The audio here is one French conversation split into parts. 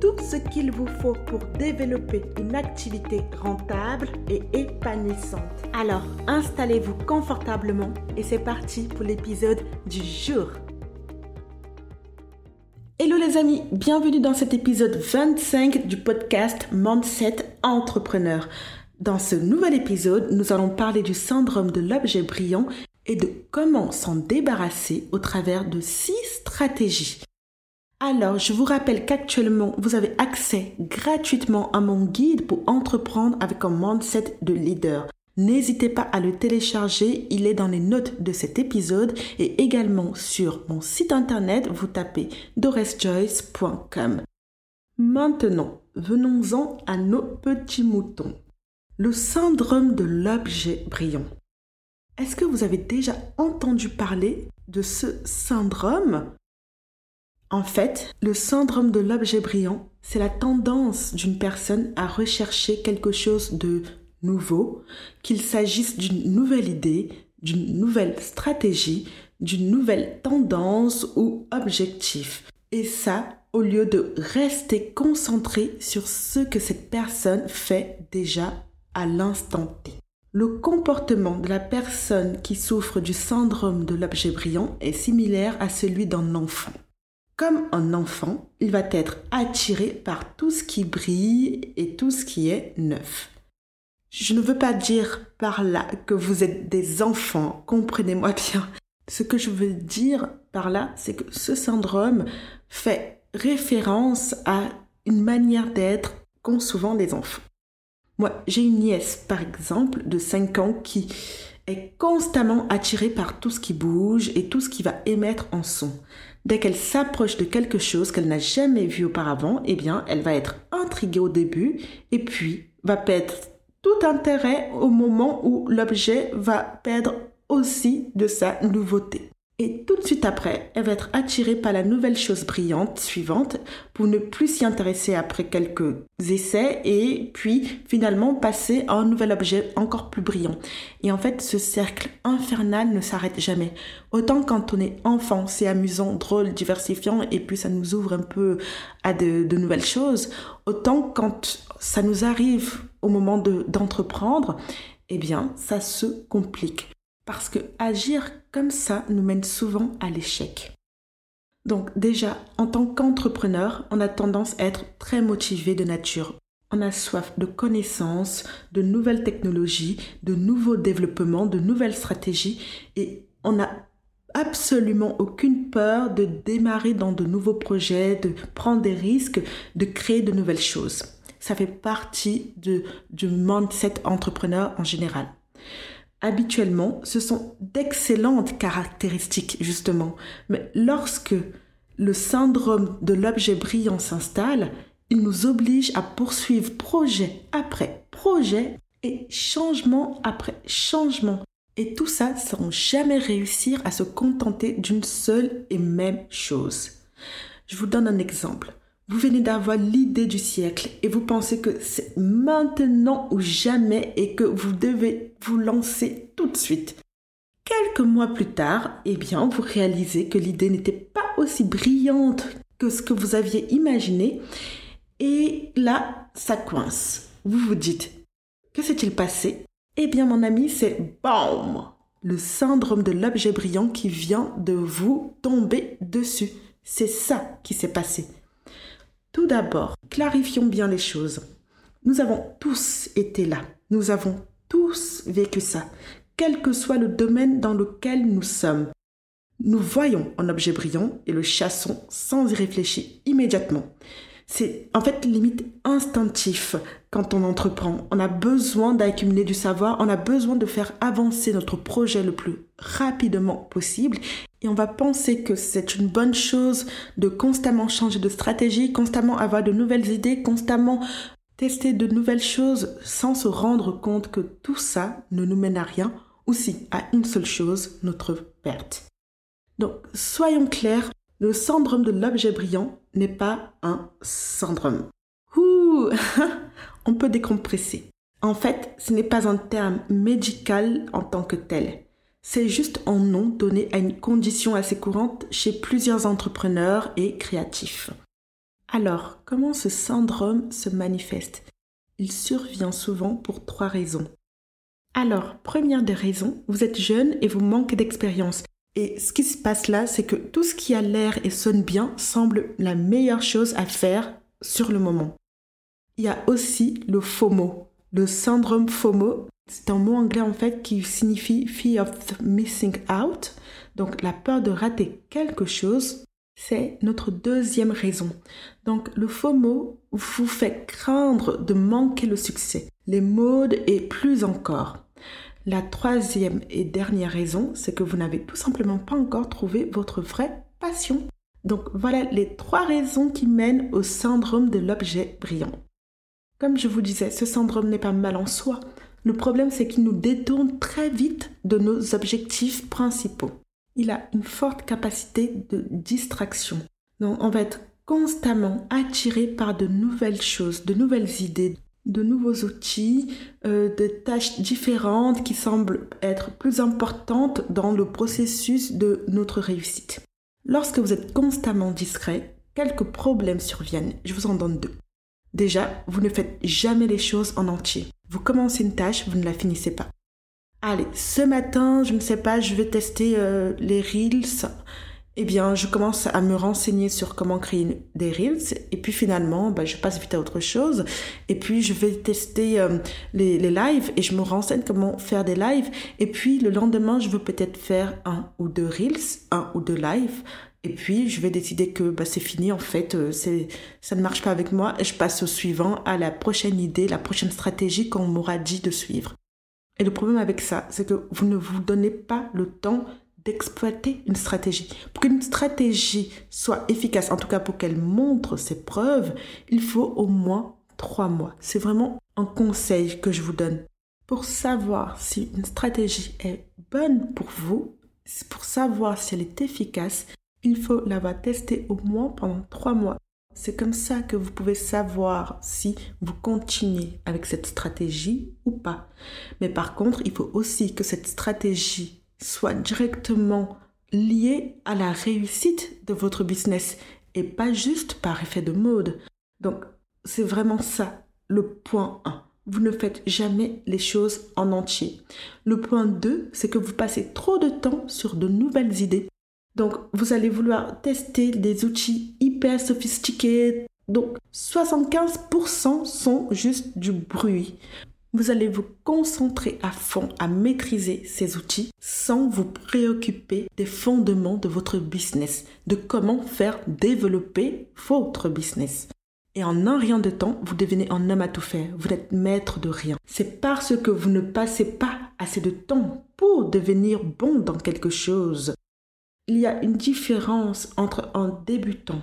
tout ce qu'il vous faut pour développer une activité rentable et épanouissante. Alors, installez-vous confortablement et c'est parti pour l'épisode du jour. Hello les amis, bienvenue dans cet épisode 25 du podcast Mindset Entrepreneur. Dans ce nouvel épisode, nous allons parler du syndrome de l'objet brillant et de comment s'en débarrasser au travers de six stratégies. Alors, je vous rappelle qu'actuellement, vous avez accès gratuitement à mon guide pour entreprendre avec un mindset de leader. N'hésitez pas à le télécharger, il est dans les notes de cet épisode et également sur mon site internet, vous tapez doresjoyce.com. Maintenant, venons-en à nos petits moutons. Le syndrome de l'objet brillant. Est-ce que vous avez déjà entendu parler de ce syndrome? En fait, le syndrome de l'objet brillant, c'est la tendance d'une personne à rechercher quelque chose de nouveau, qu'il s'agisse d'une nouvelle idée, d'une nouvelle stratégie, d'une nouvelle tendance ou objectif. Et ça, au lieu de rester concentré sur ce que cette personne fait déjà à l'instant T. Le comportement de la personne qui souffre du syndrome de l'objet brillant est similaire à celui d'un enfant. Comme un enfant, il va être attiré par tout ce qui brille et tout ce qui est neuf. Je ne veux pas dire par là que vous êtes des enfants, comprenez-moi bien. Ce que je veux dire par là, c'est que ce syndrome fait référence à une manière d'être qu'ont souvent les enfants. Moi, j'ai une nièce, par exemple, de 5 ans qui est constamment attirée par tout ce qui bouge et tout ce qui va émettre en son. Dès qu'elle s'approche de quelque chose qu'elle n'a jamais vu auparavant, eh bien, elle va être intriguée au début et puis va perdre tout intérêt au moment où l'objet va perdre aussi de sa nouveauté. Et tout de suite après, elle va être attirée par la nouvelle chose brillante suivante pour ne plus s'y intéresser après quelques essais et puis finalement passer à un nouvel objet encore plus brillant. Et en fait, ce cercle infernal ne s'arrête jamais. Autant quand on est enfant, c'est amusant, drôle, diversifiant et puis ça nous ouvre un peu à de, nouvelles choses. Autant quand ça nous arrive au moment d'entreprendre, eh bien, ça se complique. Parce que agir comme ça nous mène souvent à l'échec. Donc déjà, en tant qu'entrepreneur, on a tendance à être très motivé de nature. On a soif de connaissances, de nouvelles technologies, de nouveaux développements, de nouvelles stratégies et on n'a absolument aucune peur de démarrer dans de nouveaux projets, de prendre des risques, de créer de nouvelles choses. Ça fait partie de, du mindset entrepreneur en général. Habituellement, ce sont d'excellentes caractéristiques, justement. Mais lorsque le syndrome de l'objet brillant s'installe, il nous oblige à poursuivre projet après projet et changement après changement. Et tout ça sans jamais réussir à se contenter d'une seule et même chose. Je vous donne un exemple. Vous venez d'avoir l'idée du siècle et vous pensez que c'est maintenant ou jamais et que vous devez vous lancer tout de suite. Quelques mois plus tard, eh bien, vous réalisez que l'idée n'était pas aussi brillante que ce que vous aviez imaginé et là, ça coince. Vous vous dites, que s'est-il passé? Eh bien, mon ami, c'est BAM Le syndrome de l'objet brillant qui vient de vous tomber dessus. C'est ça qui s'est passé. Tout d'abord, clarifions bien les choses. Nous avons tous été là. Nous avons tous vécu ça, quel que soit le domaine dans lequel nous sommes. Nous voyons un objet brillant et le chassons sans y réfléchir immédiatement. C'est en fait limite instinctif quand on entreprend. On a besoin d'accumuler du savoir, on a besoin de faire avancer notre projet le plus rapidement possible et on va penser que c'est une bonne chose de constamment changer de stratégie, constamment avoir de nouvelles idées, constamment tester de nouvelles choses sans se rendre compte que tout ça ne nous mène à rien ou si à une seule chose, notre perte. Donc soyons clairs, le syndrome de l'objet brillant n'est pas un syndrome. Ouh, on peut décompresser. En fait, ce n'est pas un terme médical en tant que tel. C'est juste un nom donné à une condition assez courante chez plusieurs entrepreneurs et créatifs. Alors, comment ce syndrome se manifeste? Il survient souvent pour trois raisons. Alors, première des raisons, vous êtes jeune et vous manquez d'expérience. Et ce qui se passe là, c'est que tout ce qui a l'air et sonne bien semble la meilleure chose à faire sur le moment. Il y a aussi le FOMO, le syndrome FOMO. C'est un mot anglais en fait qui signifie Fear of Missing Out, donc la peur de rater quelque chose. C'est notre deuxième raison. Donc le FOMO vous fait craindre de manquer le succès, les modes et plus encore. La troisième et dernière raison, c'est que vous n'avez tout simplement pas encore trouvé votre vraie passion. Donc voilà les trois raisons qui mènent au syndrome de l'objet brillant. Comme je vous disais, ce syndrome n'est pas mal en soi. Le problème, c'est qu'il nous détourne très vite de nos objectifs principaux. Il a une forte capacité de distraction. Donc on va être constamment attiré par de nouvelles choses, de nouvelles idées, de nouveaux outils, euh, de tâches différentes qui semblent être plus importantes dans le processus de notre réussite. Lorsque vous êtes constamment discret, quelques problèmes surviennent. Je vous en donne deux. Déjà, vous ne faites jamais les choses en entier. Vous commencez une tâche, vous ne la finissez pas. Allez, ce matin, je ne sais pas, je vais tester euh, les Reels. Eh bien, je commence à me renseigner sur comment créer des reels. Et puis finalement, bah, je passe vite à autre chose. Et puis je vais tester euh, les, les lives et je me renseigne comment faire des lives. Et puis le lendemain, je veux peut-être faire un ou deux reels, un ou deux lives et puis je vais décider que bah, c'est fini en fait, euh, ça ne marche pas avec moi et je passe au suivant, à la prochaine idée, la prochaine stratégie qu'on m'aura dit de suivre. Et le problème avec ça, c'est que vous ne vous donnez pas le temps d'exploiter une stratégie. Pour qu'une stratégie soit efficace, en tout cas pour qu'elle montre ses preuves, il faut au moins trois mois. C'est vraiment un conseil que je vous donne. Pour savoir si une stratégie est bonne pour vous, pour savoir si elle est efficace, il faut l'avoir testée au moins pendant trois mois. C'est comme ça que vous pouvez savoir si vous continuez avec cette stratégie ou pas. Mais par contre, il faut aussi que cette stratégie soit directement lié à la réussite de votre business et pas juste par effet de mode. Donc, c'est vraiment ça le point 1. Vous ne faites jamais les choses en entier. Le point 2, c'est que vous passez trop de temps sur de nouvelles idées. Donc, vous allez vouloir tester des outils hyper sophistiqués. Donc, 75% sont juste du bruit. Vous allez vous concentrer à fond à maîtriser ces outils sans vous préoccuper des fondements de votre business, de comment faire développer votre business. Et en un rien de temps, vous devenez un homme à tout faire. Vous n'êtes maître de rien. C'est parce que vous ne passez pas assez de temps pour devenir bon dans quelque chose. Il y a une différence entre un débutant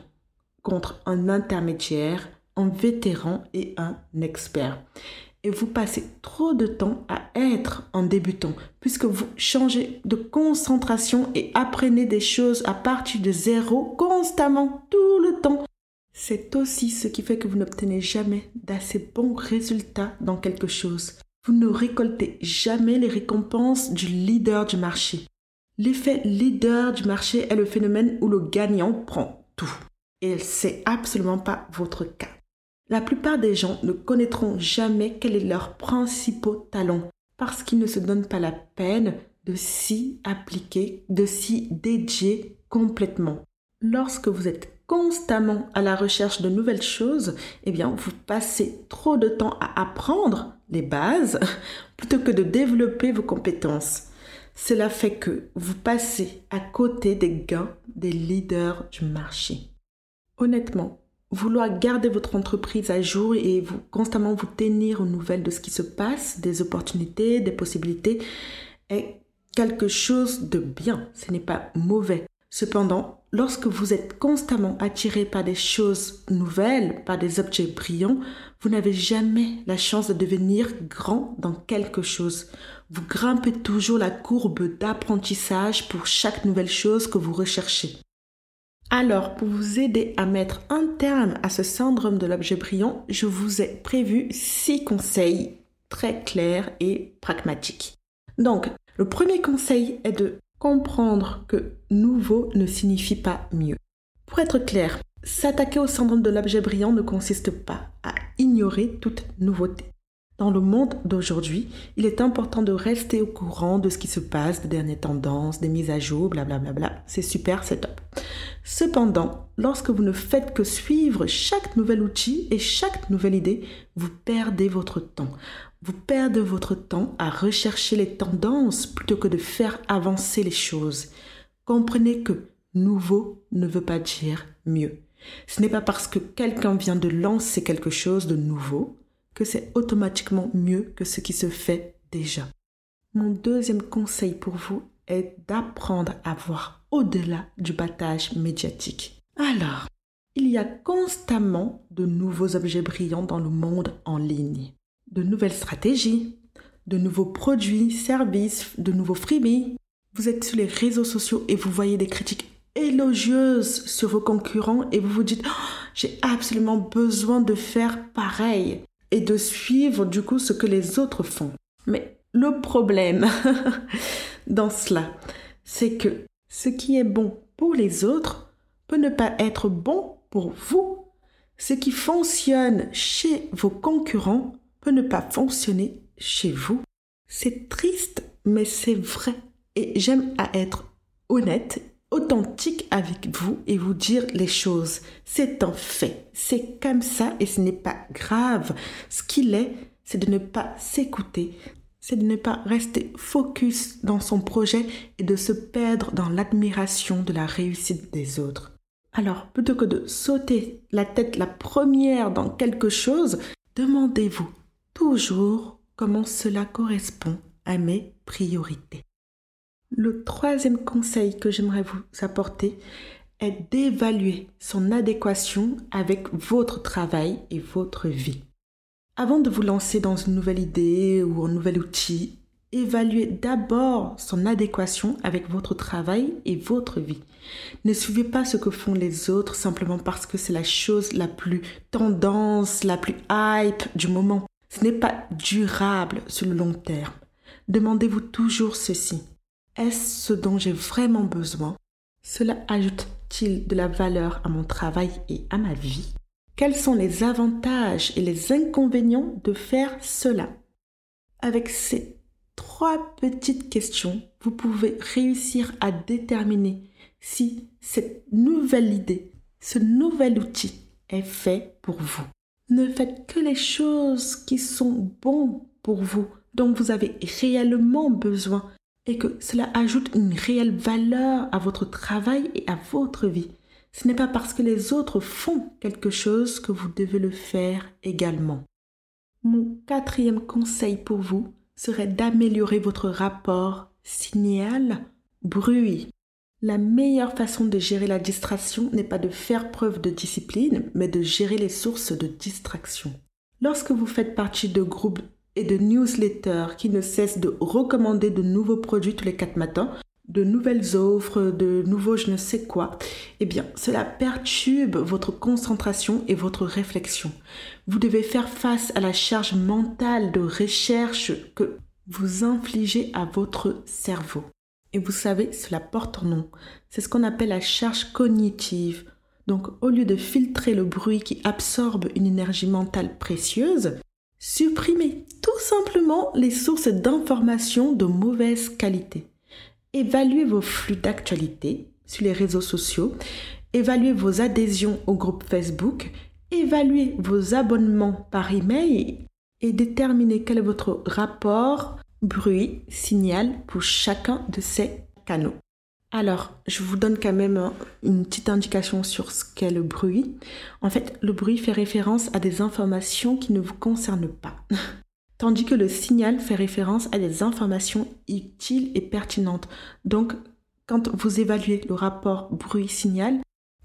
contre un intermédiaire, un vétéran et un expert et vous passez trop de temps à être en débutant, puisque vous changez de concentration et apprenez des choses à partir de zéro constamment, tout le temps. C'est aussi ce qui fait que vous n'obtenez jamais d'assez bons résultats dans quelque chose. Vous ne récoltez jamais les récompenses du leader du marché. L'effet leader du marché est le phénomène où le gagnant prend tout. Et c'est absolument pas votre cas. La plupart des gens ne connaîtront jamais quel est leur principal talent parce qu'ils ne se donnent pas la peine de s'y appliquer, de s'y dédier complètement. Lorsque vous êtes constamment à la recherche de nouvelles choses, eh bien, vous passez trop de temps à apprendre les bases plutôt que de développer vos compétences. Cela fait que vous passez à côté des gains des leaders du marché. Honnêtement, vouloir garder votre entreprise à jour et vous constamment vous tenir aux nouvelles de ce qui se passe, des opportunités, des possibilités, est quelque chose de bien, ce n'est pas mauvais. Cependant, lorsque vous êtes constamment attiré par des choses nouvelles, par des objets brillants, vous n'avez jamais la chance de devenir grand dans quelque chose. Vous grimpez toujours la courbe d'apprentissage pour chaque nouvelle chose que vous recherchez. Alors, pour vous aider à mettre un terme à ce syndrome de l'objet brillant, je vous ai prévu six conseils très clairs et pragmatiques. Donc, le premier conseil est de comprendre que nouveau ne signifie pas mieux. Pour être clair, s'attaquer au syndrome de l'objet brillant ne consiste pas à ignorer toute nouveauté. Dans le monde d'aujourd'hui, il est important de rester au courant de ce qui se passe, des dernières tendances, des mises à jour, blablabla. Bla bla. C'est super, c'est top. Cependant, lorsque vous ne faites que suivre chaque nouvel outil et chaque nouvelle idée, vous perdez votre temps. Vous perdez votre temps à rechercher les tendances plutôt que de faire avancer les choses. Comprenez que nouveau ne veut pas dire mieux. Ce n'est pas parce que quelqu'un vient de lancer quelque chose de nouveau que c'est automatiquement mieux que ce qui se fait déjà. Mon deuxième conseil pour vous est d'apprendre à voir au-delà du battage médiatique. Alors, il y a constamment de nouveaux objets brillants dans le monde en ligne, de nouvelles stratégies, de nouveaux produits, services, de nouveaux freebies. Vous êtes sur les réseaux sociaux et vous voyez des critiques élogieuses sur vos concurrents et vous vous dites oh, j'ai absolument besoin de faire pareil et de suivre du coup ce que les autres font. Mais le problème dans cela, c'est que ce qui est bon pour les autres peut ne pas être bon pour vous. Ce qui fonctionne chez vos concurrents peut ne pas fonctionner chez vous. C'est triste, mais c'est vrai. Et j'aime à être honnête authentique avec vous et vous dire les choses. C'est un fait. C'est comme ça et ce n'est pas grave. Ce qu'il est, c'est de ne pas s'écouter. C'est de ne pas rester focus dans son projet et de se perdre dans l'admiration de la réussite des autres. Alors, plutôt que de sauter la tête la première dans quelque chose, demandez-vous toujours comment cela correspond à mes priorités. Le troisième conseil que j'aimerais vous apporter est d'évaluer son adéquation avec votre travail et votre vie. Avant de vous lancer dans une nouvelle idée ou un nouvel outil, évaluez d'abord son adéquation avec votre travail et votre vie. Ne suivez pas ce que font les autres simplement parce que c'est la chose la plus tendance, la plus hype du moment. Ce n'est pas durable sur le long terme. Demandez-vous toujours ceci. Est-ce ce dont j'ai vraiment besoin? Cela ajoute-t-il de la valeur à mon travail et à ma vie? Quels sont les avantages et les inconvénients de faire cela? Avec ces trois petites questions, vous pouvez réussir à déterminer si cette nouvelle idée, ce nouvel outil est fait pour vous. Ne faites que les choses qui sont bonnes pour vous, dont vous avez réellement besoin et que cela ajoute une réelle valeur à votre travail et à votre vie. Ce n'est pas parce que les autres font quelque chose que vous devez le faire également. Mon quatrième conseil pour vous serait d'améliorer votre rapport signal-bruit. La meilleure façon de gérer la distraction n'est pas de faire preuve de discipline, mais de gérer les sources de distraction. Lorsque vous faites partie de groupes et de newsletters qui ne cessent de recommander de nouveaux produits tous les quatre matins, de nouvelles offres, de nouveaux je ne sais quoi, eh bien, cela perturbe votre concentration et votre réflexion. Vous devez faire face à la charge mentale de recherche que vous infligez à votre cerveau. Et vous savez, cela porte un nom. C'est ce qu'on appelle la charge cognitive. Donc, au lieu de filtrer le bruit qui absorbe une énergie mentale précieuse, Supprimez tout simplement les sources d'informations de mauvaise qualité. Évaluez vos flux d'actualité sur les réseaux sociaux, évaluez vos adhésions au groupe Facebook, évaluez vos abonnements par email et déterminez quel est votre rapport bruit-signal pour chacun de ces canaux. Alors, je vous donne quand même une petite indication sur ce qu'est le bruit. En fait, le bruit fait référence à des informations qui ne vous concernent pas. tandis que le signal fait référence à des informations utiles et pertinentes. Donc, quand vous évaluez le rapport bruit-signal,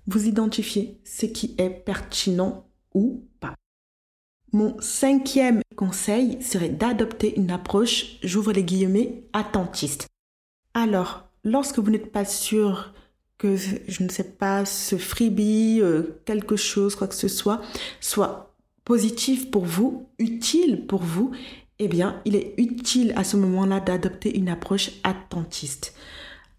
vous identifiez ce qui est pertinent ou pas. Mon cinquième conseil serait d'adopter une approche, j'ouvre les guillemets, attentiste. Alors, lorsque vous n'êtes pas sûr que, je ne sais pas, ce freebie, euh, quelque chose, quoi que ce soit, soit positif pour vous, utile pour vous, eh bien, il est utile à ce moment-là d'adopter une approche attentiste.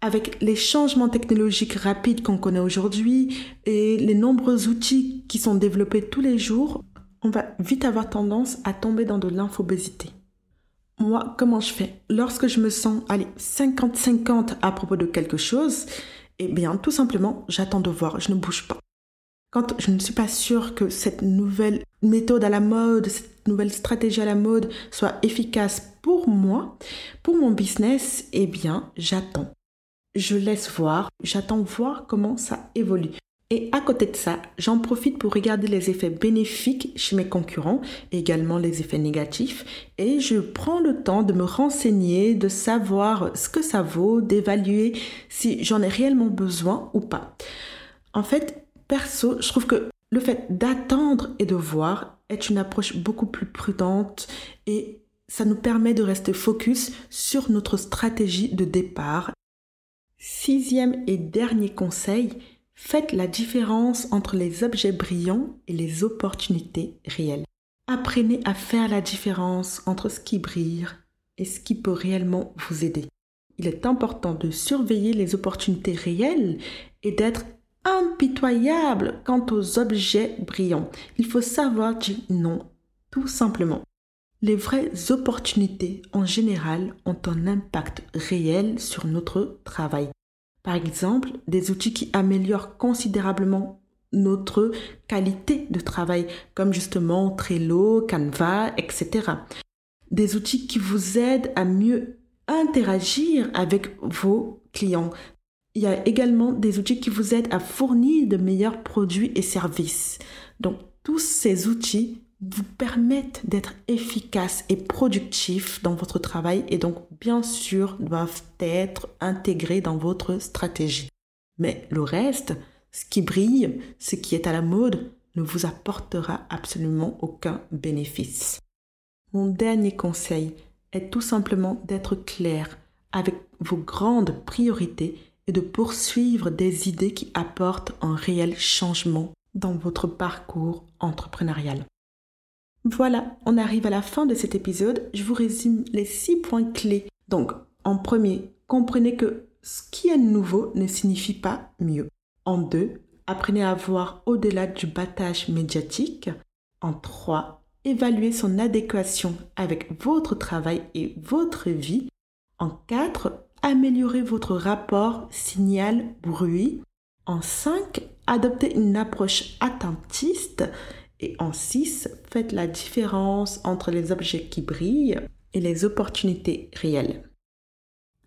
Avec les changements technologiques rapides qu'on connaît aujourd'hui et les nombreux outils qui sont développés tous les jours, on va vite avoir tendance à tomber dans de l'infobésité. Moi, comment je fais? Lorsque je me sens, allez, 50-50 à propos de quelque chose, eh bien, tout simplement, j'attends de voir, je ne bouge pas. Quand je ne suis pas sûre que cette nouvelle méthode à la mode, cette nouvelle stratégie à la mode soit efficace pour moi, pour mon business, eh bien, j'attends. Je laisse voir, j'attends voir comment ça évolue. Et à côté de ça, j'en profite pour regarder les effets bénéfiques chez mes concurrents, également les effets négatifs, et je prends le temps de me renseigner, de savoir ce que ça vaut, d'évaluer si j'en ai réellement besoin ou pas. En fait, perso, je trouve que le fait d'attendre et de voir est une approche beaucoup plus prudente et ça nous permet de rester focus sur notre stratégie de départ. Sixième et dernier conseil, Faites la différence entre les objets brillants et les opportunités réelles. Apprenez à faire la différence entre ce qui brille et ce qui peut réellement vous aider. Il est important de surveiller les opportunités réelles et d'être impitoyable quant aux objets brillants. Il faut savoir dire non, tout simplement. Les vraies opportunités en général ont un impact réel sur notre travail. Par exemple, des outils qui améliorent considérablement notre qualité de travail, comme justement Trello, Canva, etc. Des outils qui vous aident à mieux interagir avec vos clients. Il y a également des outils qui vous aident à fournir de meilleurs produits et services. Donc, tous ces outils vous permettent d'être efficace et productif dans votre travail et donc bien sûr doivent être intégrés dans votre stratégie. Mais le reste, ce qui brille, ce qui est à la mode, ne vous apportera absolument aucun bénéfice. Mon dernier conseil est tout simplement d'être clair avec vos grandes priorités et de poursuivre des idées qui apportent un réel changement dans votre parcours entrepreneurial. Voilà, on arrive à la fin de cet épisode. Je vous résume les six points clés. Donc, en premier, comprenez que ce qui est nouveau ne signifie pas mieux. En deux, apprenez à voir au-delà du battage médiatique. En trois, évaluez son adéquation avec votre travail et votre vie. En quatre, améliorez votre rapport signal-bruit. En cinq, adoptez une approche attentiste. Et en 6, faites la différence entre les objets qui brillent et les opportunités réelles.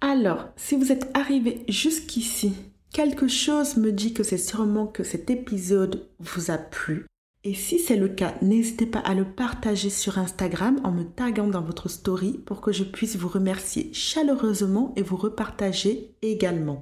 Alors, si vous êtes arrivé jusqu'ici, quelque chose me dit que c'est sûrement que cet épisode vous a plu. Et si c'est le cas, n'hésitez pas à le partager sur Instagram en me taguant dans votre story pour que je puisse vous remercier chaleureusement et vous repartager également.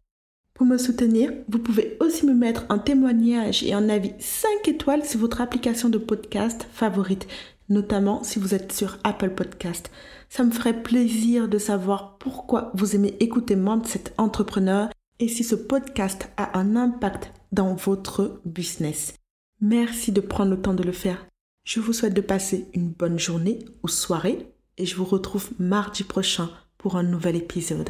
Pour me soutenir, vous pouvez aussi me mettre un témoignage et un avis 5 étoiles sur votre application de podcast favorite, notamment si vous êtes sur Apple Podcast. Ça me ferait plaisir de savoir pourquoi vous aimez écouter Mindset Entrepreneur et si ce podcast a un impact dans votre business. Merci de prendre le temps de le faire. Je vous souhaite de passer une bonne journée ou soirée et je vous retrouve mardi prochain pour un nouvel épisode.